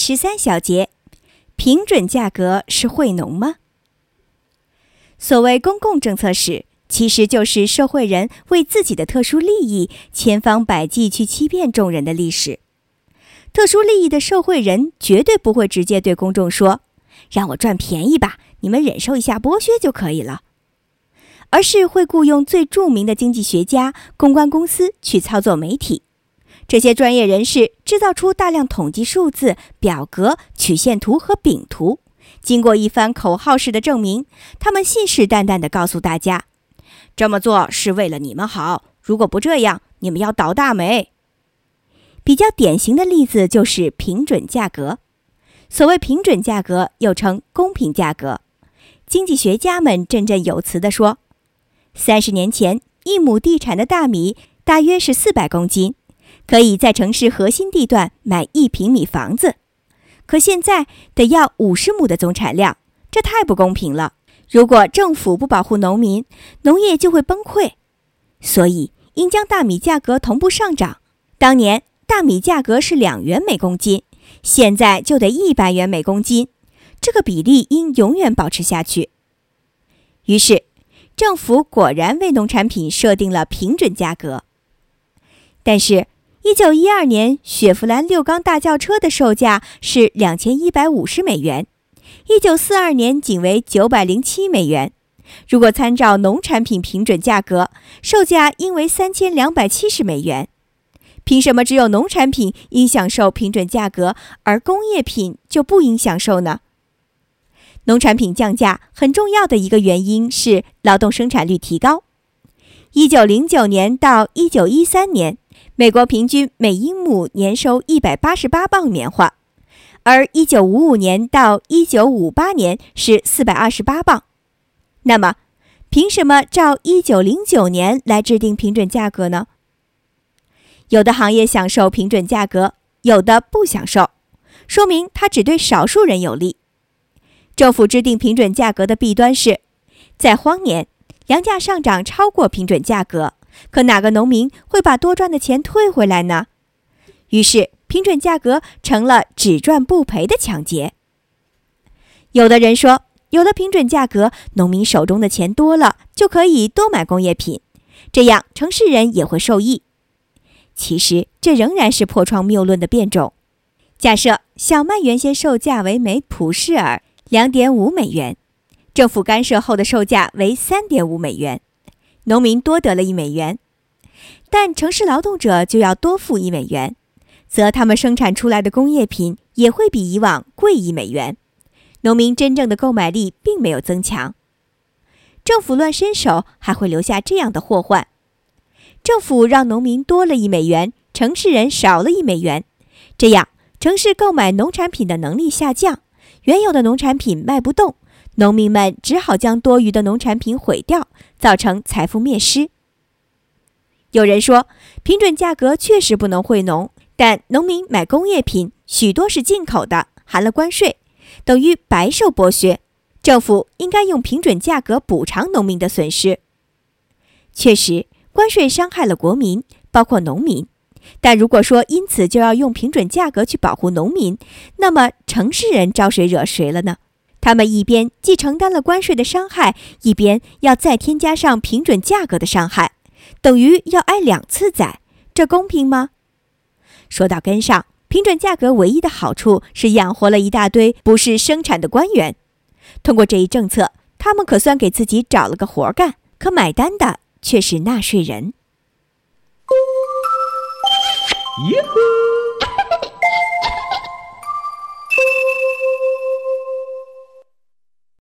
十三小节，平准价格是惠农吗？所谓公共政策史，其实就是社会人为自己的特殊利益，千方百计去欺骗众人的历史。特殊利益的受贿人绝对不会直接对公众说：“让我赚便宜吧，你们忍受一下剥削就可以了。”而是会雇佣最著名的经济学家、公关公司去操作媒体。这些专业人士制造出大量统计数字、表格、曲线图和饼图，经过一番口号式的证明，他们信誓旦旦地告诉大家：“这么做是为了你们好，如果不这样，你们要倒大霉。”比较典型的例子就是平准价格。所谓平准价格，又称公平价格，经济学家们振振有词地说。三十年前，一亩地产的大米大约是四百公斤，可以在城市核心地段买一平米房子。可现在得要五十亩的总产量，这太不公平了。如果政府不保护农民，农业就会崩溃。所以应将大米价格同步上涨。当年大米价格是两元每公斤，现在就得一百元每公斤，这个比例应永远保持下去。于是。政府果然为农产品设定了平准价格，但是，一九一二年雪佛兰六缸大轿车的售价是两千一百五十美元，一九四二年仅为九百零七美元。如果参照农产品平准价格，售价应为三千两百七十美元。凭什么只有农产品应享受平准价格，而工业品就不应享受呢？农产品降价很重要的一个原因是劳动生产率提高。一九零九年到一九一三年，美国平均每英亩年收一百八十八磅棉花，而一九五五年到一九五八年是四百二十八磅。那么，凭什么照一九零九年来制定平准价格呢？有的行业享受平准价格，有的不享受，说明它只对少数人有利。政府制定平准价格的弊端是，在荒年，粮价上涨超过平准价格，可哪个农民会把多赚的钱退回来呢？于是，平准价格成了只赚不赔的抢劫。有的人说，有了平准价格，农民手中的钱多了，就可以多买工业品，这样城市人也会受益。其实，这仍然是破窗谬论的变种。假设小麦原先售价为每普式尔。两点五美元，政府干涉后的售价为三点五美元，农民多得了一美元，但城市劳动者就要多付一美元，则他们生产出来的工业品也会比以往贵一美元，农民真正的购买力并没有增强。政府乱伸手还会留下这样的祸患：政府让农民多了一美元，城市人少了一美元，这样城市购买农产品的能力下降。原有的农产品卖不动，农民们只好将多余的农产品毁掉，造成财富灭失。有人说，平准价格确实不能惠农，但农民买工业品许多是进口的，含了关税，等于白受剥削。政府应该用平准价格补偿农民的损失。确实，关税伤害了国民，包括农民。但如果说因此就要用平准价格去保护农民，那么城市人招谁惹谁了呢？他们一边既承担了关税的伤害，一边要再添加上平准价格的伤害，等于要挨两次宰，这公平吗？说到根上，平准价格唯一的好处是养活了一大堆不是生产的官员，通过这一政策，他们可算给自己找了个活干，可买单的却是纳税人。哟呵。